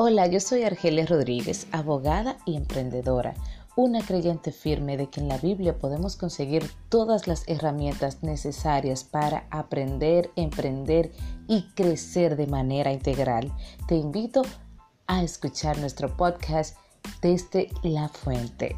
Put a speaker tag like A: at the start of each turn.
A: Hola, yo soy Argelia Rodríguez, abogada y emprendedora, una creyente firme de que en la Biblia podemos conseguir todas las herramientas necesarias para aprender, emprender y crecer de manera integral. Te invito a escuchar nuestro podcast desde la fuente.